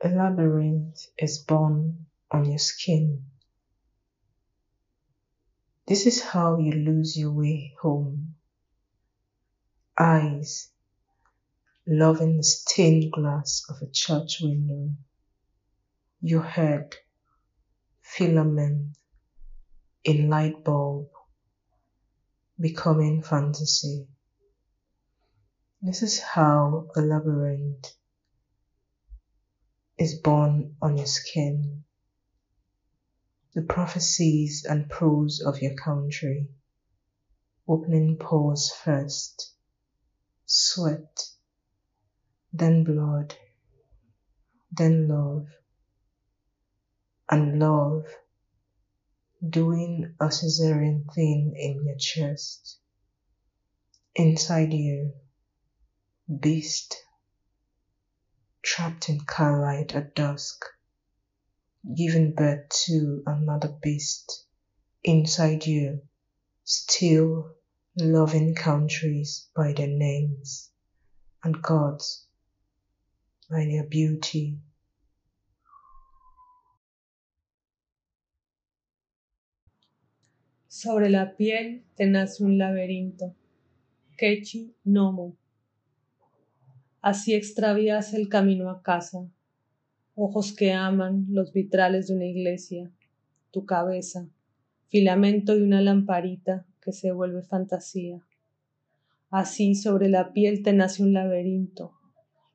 A labyrinth is born on your skin. This is how you lose your way home. Eyes, loving the stained glass of a church window. Your head, filament in light bulb, becoming fantasy. This is how a labyrinth is born on your skin. The prophecies and prose of your country. Opening pores first, sweat, then blood, then love, and love. Doing a cesarean thing in your chest. Inside you, beast trapped in carlight at dusk, giving birth to another beast inside you, still loving countries by their names and gods by their beauty. Sobre la piel te nace un laberinto. Kechi Nomu. Así extravías el camino a casa. Ojos que aman los vitrales de una iglesia. Tu cabeza, filamento de una lamparita que se vuelve fantasía. Así sobre la piel te nace un laberinto.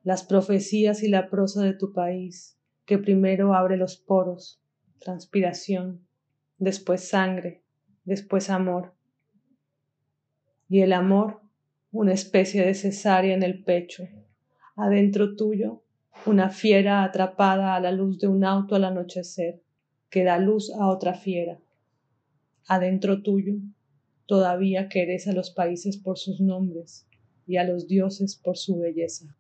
Las profecías y la prosa de tu país, que primero abre los poros, transpiración, después sangre, después amor. Y el amor, una especie de cesárea en el pecho, adentro tuyo, una fiera atrapada a la luz de un auto al anochecer, que da luz a otra fiera. Adentro tuyo, todavía querés a los países por sus nombres y a los dioses por su belleza.